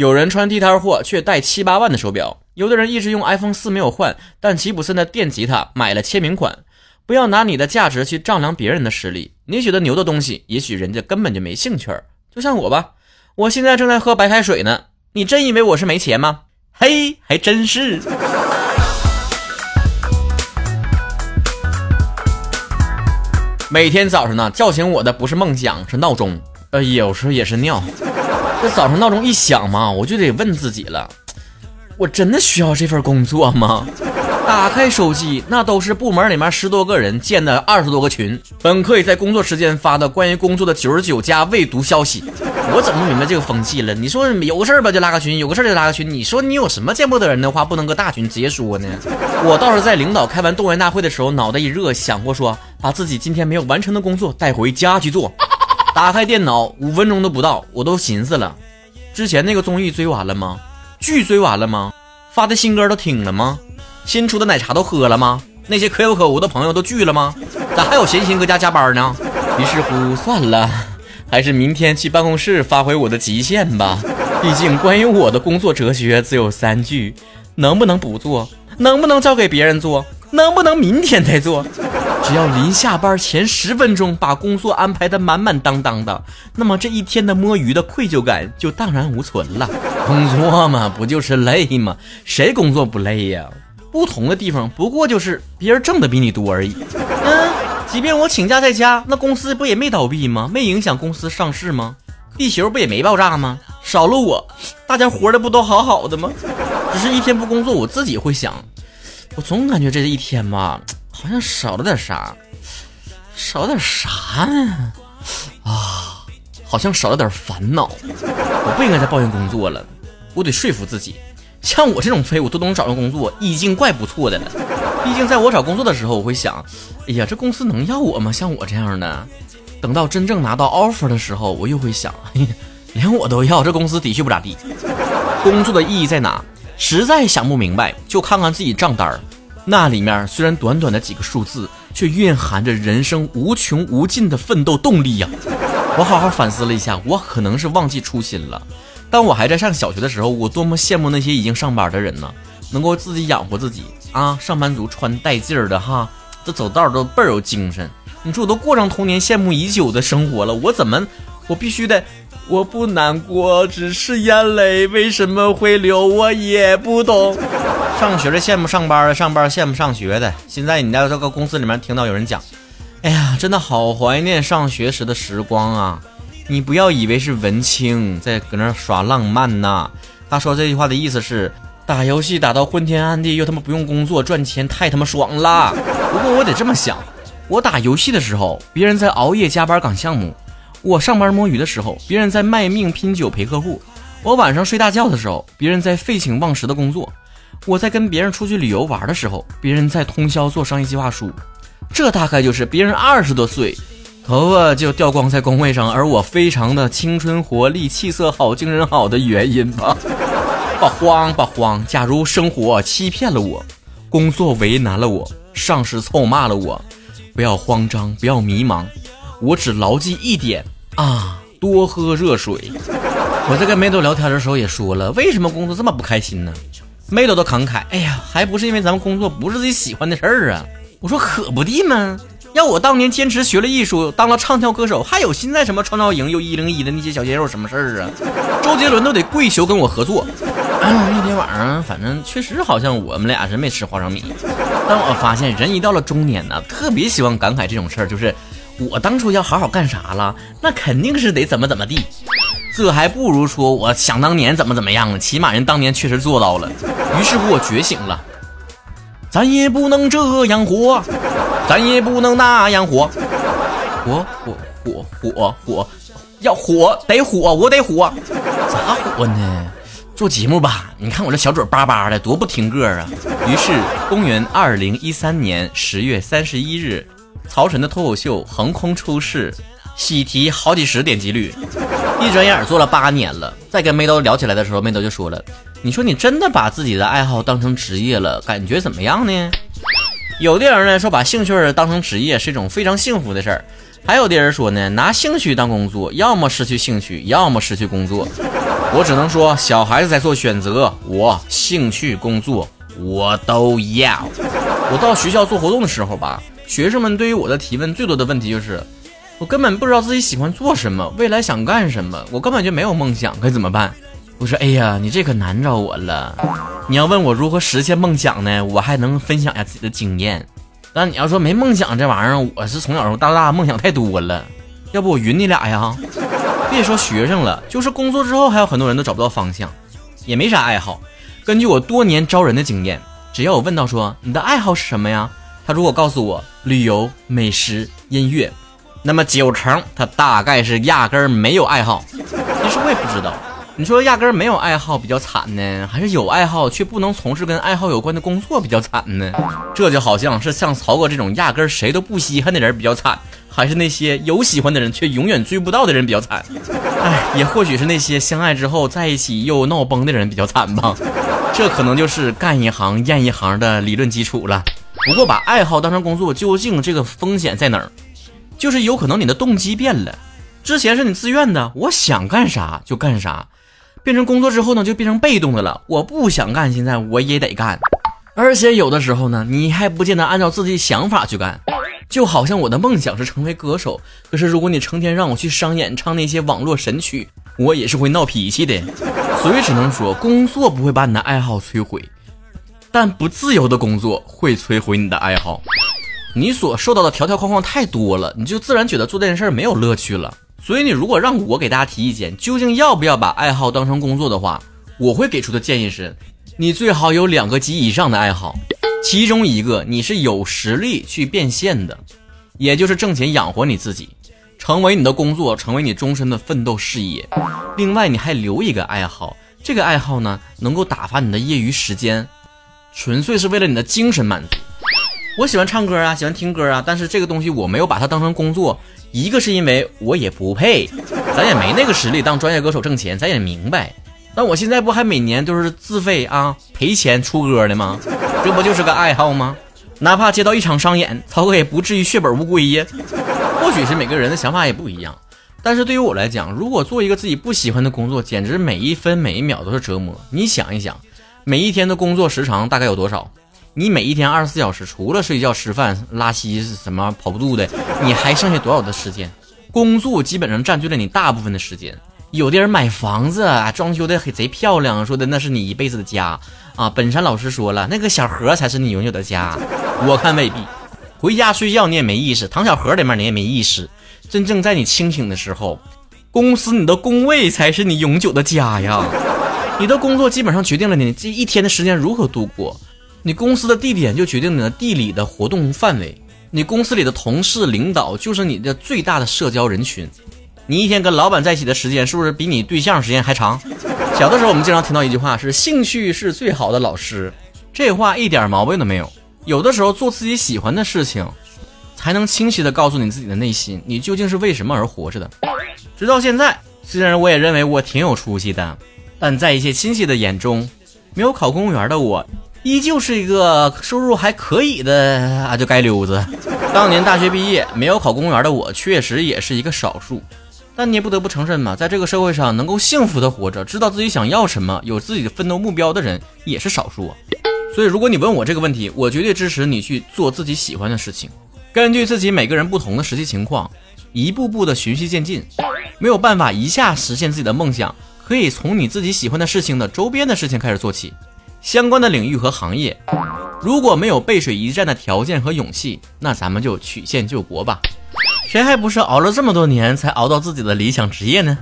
有人穿地摊货却戴七八万的手表，有的人一直用 iPhone 四没有换，但吉普森的电吉他买了签名款。不要拿你的价值去丈量别人的实力，你觉得牛的东西，也许人家根本就没兴趣。就像我吧，我现在正在喝白开水呢，你真以为我是没钱吗？嘿，还真是。每天早上呢，叫醒我的不是梦想，是闹钟。呃，有时候也是尿。这早上闹钟一响嘛，我就得问自己了：我真的需要这份工作吗？打开手机，那都是部门里面十多个人建的二十多个群，本可以在工作时间发的关于工作的九十九加未读消息。我怎么明白这个风气了？你说有个事儿吧，就拉个群；有个事儿就拉个群。你说你有什么见不得人的话，不能搁大群直接说呢？我倒是在领导开完动员大会的时候，脑袋一热，想过说把自己今天没有完成的工作带回家去做。打开电脑，五分钟都不到，我都寻思了，之前那个综艺追完了吗？剧追完了吗？发的新歌都听了吗？新出的奶茶都喝了吗？那些可有可无的朋友都聚了吗？咋还有闲心搁家加班呢？于是乎，算了，还是明天去办公室发挥我的极限吧。毕竟，关于我的工作哲学只有三句：能不能不做？能不能交给别人做？能不能明天再做？只要临下班前十分钟把工作安排的满满当当的，那么这一天的摸鱼的愧疚感就荡然无存了。工作嘛，不就是累吗？谁工作不累呀？不同的地方不过就是别人挣的比你多而已。嗯，即便我请假在家，那公司不也没倒闭吗？没影响公司上市吗？地球不也没爆炸吗？少了我，大家活的不都好好的吗？只是一天不工作，我自己会想。我总感觉这一天吧，好像少了点啥，少了点啥呢？啊，好像少了点烦恼。我不应该再抱怨工作了，我得说服自己，像我这种废物都能找到工作，已经怪不错的了。毕竟在我找工作的时候，我会想，哎呀，这公司能要我吗？像我这样的，等到真正拿到 offer 的时候，我又会想，连我都要，这公司的确不咋地。工作的意义在哪？实在想不明白，就看看自己账单儿，那里面虽然短短的几个数字，却蕴含着人生无穷无尽的奋斗动力呀！我好好反思了一下，我可能是忘记初心了。当我还在上小学的时候，我多么羡慕那些已经上班的人呢，能够自己养活自己啊！上班族穿带劲儿的哈，这走道都倍儿有精神。你说我都过上童年羡慕已久的生活了，我怎么，我必须得。我不难过，只是眼泪为什么会流，我也不懂。上学的羡慕上班的，上班羡慕上学的。现在你在这个公司里面听到有人讲，哎呀，真的好怀念上学时的时光啊！你不要以为是文青在搁那耍浪漫呐。他说这句话的意思是，打游戏打到昏天暗地，又他妈不用工作赚钱，太他妈爽了。不过我得这么想，我打游戏的时候，别人在熬夜加班赶项目。我上班摸鱼的时候，别人在卖命拼酒陪客户；我晚上睡大觉的时候，别人在废寝忘食的工作；我在跟别人出去旅游玩的时候，别人在通宵做商业计划书。这大概就是别人二十多岁，头发就掉光在工位上，而我非常的青春活力、气色好、精神好的原因吧。不慌不慌，假如生活欺骗了我，工作为难了我，上司臭骂了我，不要慌张，不要迷茫。我只牢记一点啊，多喝热水。我在跟梅朵聊天的时候也说了，为什么工作这么不开心呢？梅豆都感慨，哎呀，还不是因为咱们工作不是自己喜欢的事儿啊。我说可不地吗？要我当年坚持学了艺术，当了唱跳歌手，还有现在什么创造营又一零一的那些小鲜肉什么事儿啊？周杰伦都得跪求跟我合作。那天晚上，反正确实好像我们俩是没吃花生米。但我发现人一到了中年呢，特别喜欢感慨这种事儿，就是。我当初要好好干啥了？那肯定是得怎么怎么地，这还不如说我想当年怎么怎么样呢？起码人当年确实做到了。于是乎，我觉醒了，咱也不能这样活，咱也不能那样活，火火火火火，要火得火，我得火，咋火呢？做节目吧，你看我这小嘴巴巴的，多不听个啊！于是，公元二零一三年十月三十一日。曹晨的脱口秀横空出世，喜提好几十点击率，一转眼做了八年了。再跟梅豆聊起来的时候，梅豆就说了：“你说你真的把自己的爱好当成职业了，感觉怎么样呢？”有的人呢说把兴趣当成职业是一种非常幸福的事儿，还有的人说呢，拿兴趣当工作，要么失去兴趣，要么失去工作。我只能说，小孩子在做选择，我兴趣、工作我都要。我到学校做活动的时候吧，学生们对于我的提问最多的问题就是，我根本不知道自己喜欢做什么，未来想干什么，我根本就没有梦想，该怎么办？我说，哎呀，你这可难着我了。你要问我如何实现梦想呢？我还能分享一下自己的经验。但你要说没梦想这玩意儿，我是从小到大梦想太多了。要不我匀你俩呀？别说学生了，就是工作之后，还有很多人都找不到方向，也没啥爱好。根据我多年招人的经验，只要我问到说你的爱好是什么呀？他如果告诉我旅游、美食、音乐，那么九成他大概是压根儿没有爱好。其实我也不知道。你说压根儿没有爱好比较惨呢，还是有爱好却不能从事跟爱好有关的工作比较惨呢？这就好像是像曹哥这种压根儿谁都不稀罕的人比较惨，还是那些有喜欢的人却永远追不到的人比较惨？哎，也或许是那些相爱之后在一起又闹崩的人比较惨吧。这可能就是干一行厌一行的理论基础了。不过把爱好当成工作，究竟这个风险在哪儿？就是有可能你的动机变了，之前是你自愿的，我想干啥就干啥。变成工作之后呢，就变成被动的了。我不想干，现在我也得干。而且有的时候呢，你还不见得按照自己想法去干。就好像我的梦想是成为歌手，可是如果你成天让我去商演唱那些网络神曲，我也是会闹脾气的。所以只能说，工作不会把你的爱好摧毁，但不自由的工作会摧毁你的爱好。你所受到的条条框框太多了，你就自然觉得做这件事没有乐趣了。所以，你如果让我给大家提意见，究竟要不要把爱好当成工作的话，我会给出的建议是：你最好有两个及以上的爱好，其中一个你是有实力去变现的，也就是挣钱养活你自己，成为你的工作，成为你终身的奋斗事业。另外，你还留一个爱好，这个爱好呢，能够打发你的业余时间，纯粹是为了你的精神满足。我喜欢唱歌啊，喜欢听歌啊，但是这个东西我没有把它当成工作。一个是因为我也不配，咱也没那个实力当专业歌手挣钱，咱也明白。但我现在不还每年都是自费啊赔钱出歌的吗？这不就是个爱好吗？哪怕接到一场商演，曹哥也不至于血本无归呀。或许是每个人的想法也不一样，但是对于我来讲，如果做一个自己不喜欢的工作，简直每一分每一秒都是折磨。你想一想，每一天的工作时长大概有多少？你每一天二十四小时，除了睡觉、吃饭、拉稀什么跑步肚的，你还剩下多少的时间？工作基本上占据了你大部分的时间。有的人买房子啊，装修的贼漂亮，说的那是你一辈子的家啊。本山老师说了，那个小盒才是你永久的家。我看未必。回家睡觉你也没意识，躺小盒里面你也没意识。真正在你清醒的时候，公司你的工位才是你永久的家呀。你的工作基本上决定了你这一天的时间如何度过。你公司的地点就决定你的地理的活动范围，你公司里的同事、领导就是你的最大的社交人群。你一天跟老板在一起的时间是不是比你对象时间还长？小的时候我们经常听到一句话是“兴趣是最好的老师”，这话一点毛病都没有。有的时候做自己喜欢的事情，才能清晰的告诉你自己的内心，你究竟是为什么而活着的。直到现在，虽然我也认为我挺有出息的，但在一些亲戚的眼中，没有考公务员的我。依旧是一个收入还可以的啊，就街溜子。当年大学毕业没有考公务员的我，确实也是一个少数。但你也不得不承认嘛，在这个社会上能够幸福的活着，知道自己想要什么，有自己的奋斗目标的人也是少数啊。所以，如果你问我这个问题，我绝对支持你去做自己喜欢的事情。根据自己每个人不同的实际情况，一步步的循序渐进。没有办法一下实现自己的梦想，可以从你自己喜欢的事情的周边的事情开始做起。相关的领域和行业，如果没有背水一战的条件和勇气，那咱们就曲线救国吧。谁还不是熬了这么多年才熬到自己的理想职业呢？